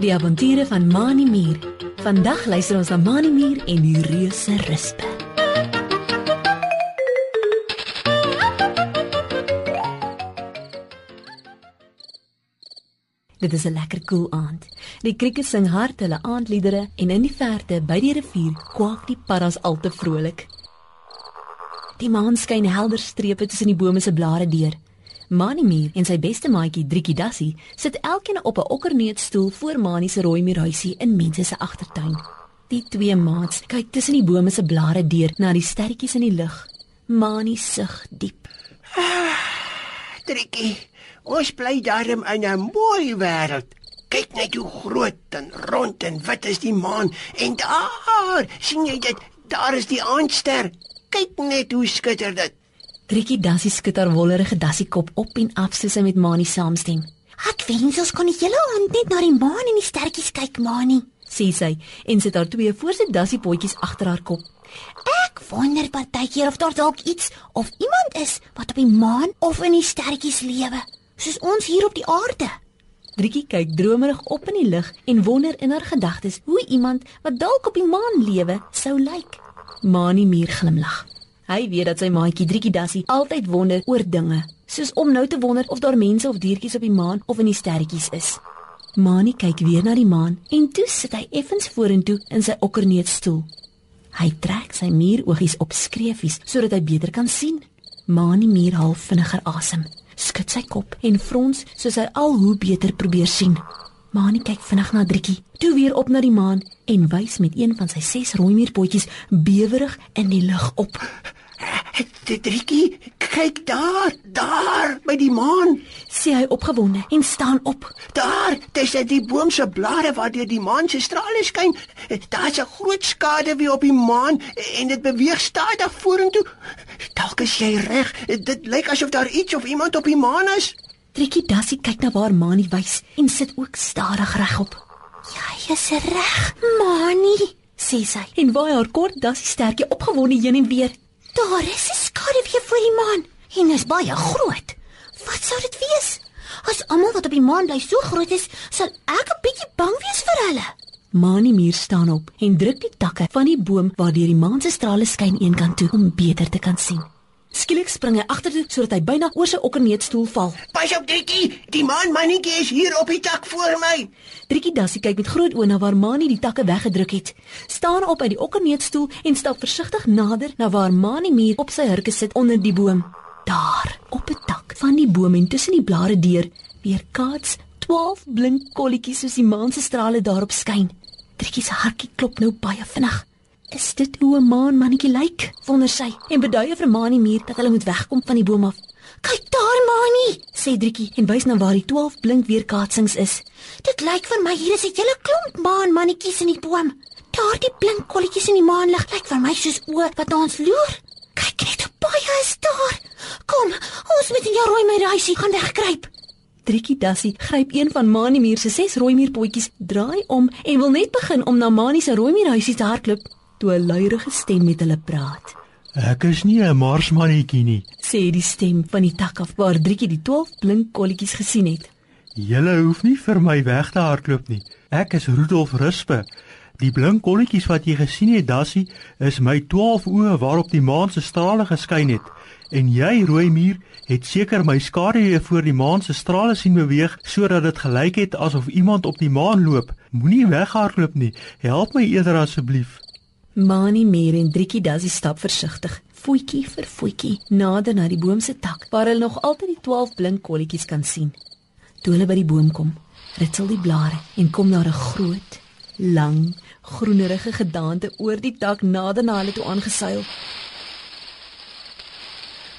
Die avonture van Mani Mier. Vandag luister ons na Mani Mier en die reuse rispe. Dit is 'n lekker koel aand. Die krieke sing hard hulle aandliedere en in die verte by die rivier kwak die paddas al te vrolik. Die maan skyn helder strepe tussen die bome se blare deur. Manimir en sy beste maatjie Driekie Dassie sit elkeen op 'n okkerneutstoel voor Mani se rooi muurhuisie in mense se agtertuin. Die twee maats kyk tussen die bome se blare deur na die sterretjies in die lug. Mani sug diep. Trikkie, ons bly daarom in 'n mooi wêreld. Kyk net hoe groot en rond en wit is die maan en daar, sien jy dit? Daar is die aandster. Kyk net hoe skitter dit. Trikkie Dassie skud haar wollerige dassiekop op en af soos sy met Mani saamstem. Ek wens ons kon die hele aand net na die maan en die sterretjies kyk, Mani. Sê sy en sit haar twee voorste dassiepotjies agter haar kop. Ek wonder partykeer of daar dalk iets of iemand is wat op die maan of in die sterretjies lewe, soos ons hier op die aarde. Driekie kyk dromerig op in die lug en wonder in haar gedagtes hoe iemand wat dalk op die maan lewe sou lyk. Mani muur glimlag. Hy weet dat sy maatjie Driekie Dassie altyd wonder oor dinge, soos om nou te wonder of daar mense of diertjies op die maan of in die sterretjies is. Mani kyk weer na die maan en toe sit hy effens vorentoe in sy okkerneutstoel. Hy trek sy muurogies op skreefies sodat hy beter kan sien. Mani muur half vinniger asem, skud sy kop en frons soos hy al hoe beter probeer sien. Mani kyk vinnig na Driekie, toe weer op na die maan en wys met een van sy ses rooi muurpotjies bewerig in die lug op. Trikkie, kyk daar, daar by die maan. Sê hy opgewonde en staan op. Daar, tussen die boom se blare waar deur die maan se strale skyn, daar's 'n groot skade wie op die maan en dit beweeg stadig vorentoe. Dalk is jy reg. Dit lyk asof daar iets of iemand op die maan is. Trikkie Dassie kyk na waar Mani wys en sit ook stadig regop. Jy is reg, Mani, sê sy en waai haar kort dassie sterkie opgewonde heen en weer. Daar is 'n skaduwee voor die maan en is baie groot. Wat sou dit wees? As almal wat op die maan bly so groot is, sal ek 'n bietjie bang wees vir hulle. Mani muur staan op en druk die takke van die boom waar deur die maan se strale skyn eenkant toe om beter te kan sien. Skielik spring hy agtertoe sodat hy byna oor sy okkerneutstoel val. Pas op, Driekie, die maan mannetjie is hier op die tak voor my. Driekie Dassie kyk met groot oë na waar Mani die takke weggedruk het. Staan op uit die okkerneutstoel en stap versigtig nader na waar Mani muur op sy hurke sit onder die boom. Daar, op 'n tak van die boom en tussen die blare deur, weer kaats 12 blink kolletjies soos die maan se strale daarop skyn. Driekie se hartjie klop nou baie vinnig. Is dit hoe 'n maan mannetjie lyk? wonder sy en beduie vir Mani muur dat hulle moet wegkom van die boom af. Kyk daar, Mani, sê Driekie en wys na waar die 12 blink weerkaatsings is. Dit lyk vir my hier is 'n hele klomp maan mannetjies in die boom. Daardie blink kolletjies in die maanlig lyk vir my soos oë wat ons loer. Kyk net hoe baie is daar. Kom, ons moet in jou rooi muurhuisie gaan wegkruip. Driekie Dassie gryp een van Mani muur se ses rooi muurpotjies, draai om en wil net begin om na Mani se rooi muurhuisie te hardloop toe 'n luierige stem met hulle praat. Ek is nie 'n marsmannetjie nie, sê die stem van die tak af waar Driekie die 12 blink kolletjies gesien het. Julle hoef nie vir my weg te hardloop nie. Ek is Rudolf Rispe. Die blink kolletjies wat jy gesien het, Dassie, is my 12 oë waarop die maan se strale geskyn het. En jy, rooi muur, het seker my skaduwee voor die maan se strale sien beweeg sodat dit gelyk het asof iemand op die maan loop. Moenie weghardloop nie. Help my eerder asseblief. Mani Meer en Driekie Dassie stap versigtig, voetjie vir voetjie, nader na die boom se tak waar hulle nog altyd die 12 blink kolletjies kan sien. Toe hulle by die boom kom, ritsel die blare en kom daar 'n groot, lang, groenerige gedaante oor die tak nader na hulle toe aangeseil.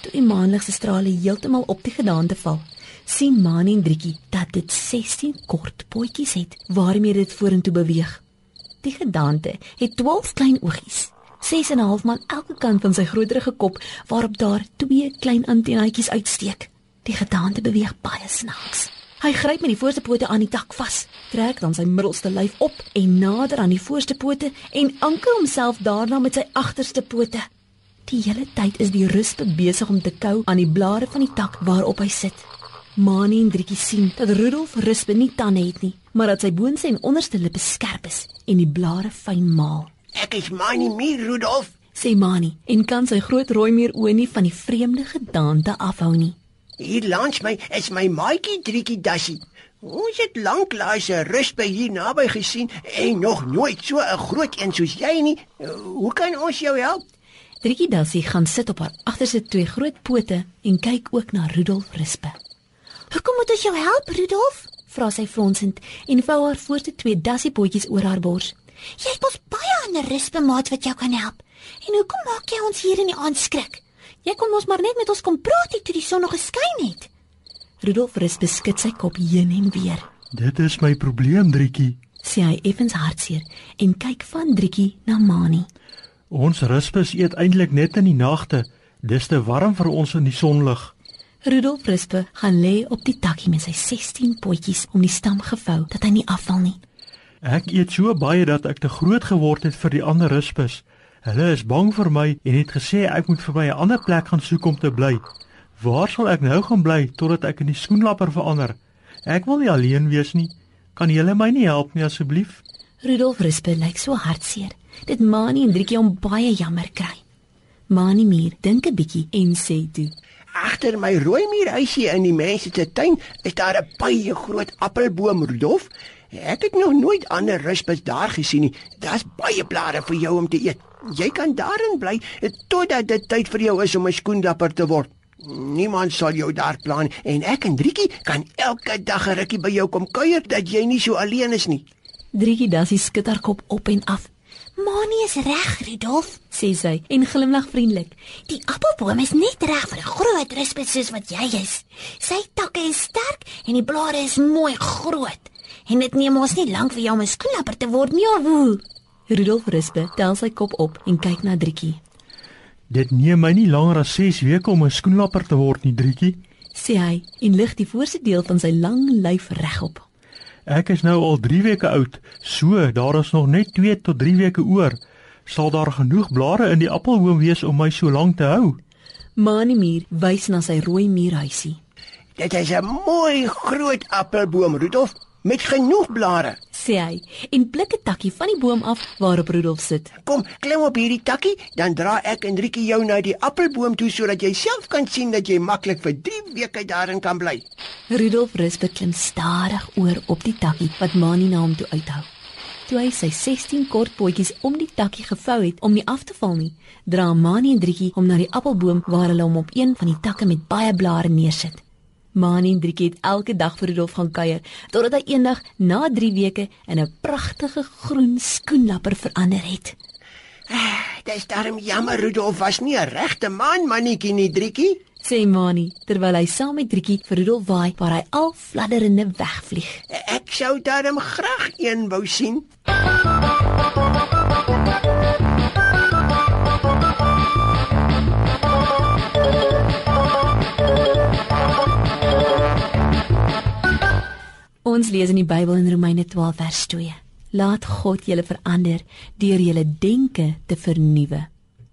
Toe die maanlig se strale heeltemal op die gedaante val, sien Mani en Driekie dat dit 16 kort potjies het waarmee dit vorentoe beweeg. Die gedaante het 12 klein oogies, 6 en 'n half man elke kant van sy groterige kop waarop daar twee klein antennaatjies uitsteek. Die gedaante beweeg baie snaaks. Hy gryp met die voorste pote aan die tak vas, trek dan sy middelste lyf op en nader aan die voorste pote en anker homself daarna met sy agterste pote. Die hele tyd is die ruspe besig om te kou aan die blare van die tak waarop hy sit. Mani en Driekie sien dat Rudolf Rispe nie tande het nie, maar dat sy boonste en onderste lippe skerp is en die blare fyn maal. Ek is Mani Mier Rudolf. Sê Mani en kan sy groot rooi meer oë nie van die vreemde gedagte afhou nie. Hier langs my is my maatjie Driekie Dassie. Ons het lanklaas 'n rusbe hier naby gesien en nog nooit so 'n groot een soos jy nie. Hoe kan ons jou help? Driekie Dassie gaan sit op haar agterste twee groot pote en kyk ook na Rudolf Rispe. "Hoekom moet ons jou help, Rudolf?" vra sy fronsend en vou haar voorste twee dassiepotjies oor haar bors. "Jy het mos baie ander Rispe-maats wat jou kan help. En hoekom maak jy ons hier in die aand skrik? Jy kon mos maar net met ons kom praat toe die son nog geskyn het." Rudolf Rispe skud sy kop heen en weer. Dit is my probleem, Driekie. Sê hy effens hartseer en kyk van Driekie na Mani. Ons ruspes eet eintlik net in die nagte. Dis te warm vir ons in die sonlig. Rudolf Rispe gaan lê op die takkie met sy 16 potjies om die stam gevou dat hy nie afval nie. Ek eet so baie dat ek te groot geword het vir die ander ruspes. Hulle is bang vir my en het gesê ek moet vir my 'n ander plek gaan soek om te bly. Waar sal ek nou gaan bly totdat ek in die skoenlapper verander? Ek wil nie alleen wees nie. Kan julle my nie help nie asseblief? Rudolf Rispe lyk so hartseer. Dit Mani en Driekie hom baie jammer kry. Mani Mier dink 'n bietjie en sê toe: Agter my rooi muurhuisie in die mense se tuin is daar 'n baie groot appelboom, Rudolf. Ek het nog nooit ander ruspes daar gesien nie. Daar's baie blare vir jou om te eet. Jy kan daarin bly totdat dit tyd vir jou is om 'n skoenlapper te word. Niemand sal jou daar plan en ek en Driekie kan elke dag 'n rukkie by jou kom kuier dat jy nie so alleen is nie. Driekie dassie skud haar kop op en af. "Mani is reg, Rudolf," sê sy en glimlag vriendelik. "Die appelboom is net reg vir 'n groot ruspes soos wat jy is. Sy takke is sterk en die blare is mooi groot. En dit neem ons nie lank vir jou om 'n skoenlapper te word nie, hoe?" Rudolf Rispe tel sy kop op en kyk na Driekie. Dit neem my nie langer as 6 weke om 'n skoenlapper te word nie, Driekie. sê hy en lig die voorste deel van sy lang lyf regop. Ek is nou al 3 weke oud, so daar is nog net 2 tot 3 weke oor. Sal daar genoeg blare in die appelboom wees om my so lank te hou? Mani Mier wys na sy rooi muurhuisie. Dit is 'n mooi groot appelboom, Rudolf, met genoeg blare. sê hy en pluk 'n takkie van die boom af waarop Rudolf sit. Kom, klim op hierdie takkie, dan dra ek en Driekie jou na die appelboom toe sodat jy self kan sien dat jy maklik vir 3 weke daarin kan bly. Rudolf Rispe klim stadig oor op die takkie wat Mani na hom toe uithou. Toe hy sy 16 kort potjies om die takkie gevou het om nie af te val nie, dra Mani en Driekie hom na die appelboom waar hulle hom op een van die takke met baie blare neersit. Mani en Driekie het elke dag vir Rudolf gaan kuier totdat hy eendag na 3 weke in 'n pragtige groen skoenlapper verander het. Dis darm jammer Rudolf was nie 'n regte man mannetjie nie, Driekie. Sê Mani terwyl hy saam met Driekie vir Rudolf waai waar hy al fladderende wegvlieg. Ek sou darm graag een wou sien. Ons lees in die Bybel in Romeine 12 vers 2. Laat God julle verander deur julle denke te vernuwe.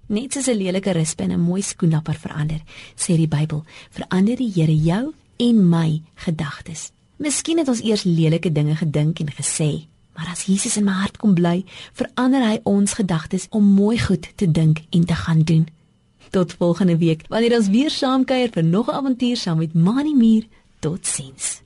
Net soos 'n lelike rispe in 'n mooi skoenlapper verander, sê die Bybel, verander die Here jou en my gedagtes. Miskien het ons eers lelike dinge gedink en gesê, maar as Jesus in my hart kom bly, verander hy ons gedagtes om mooi goed te dink en te gaan doen. Tot volgende week wanneer ons weer saam kuier vir nog 'n avontuur saam met Mani Muur. Totsiens.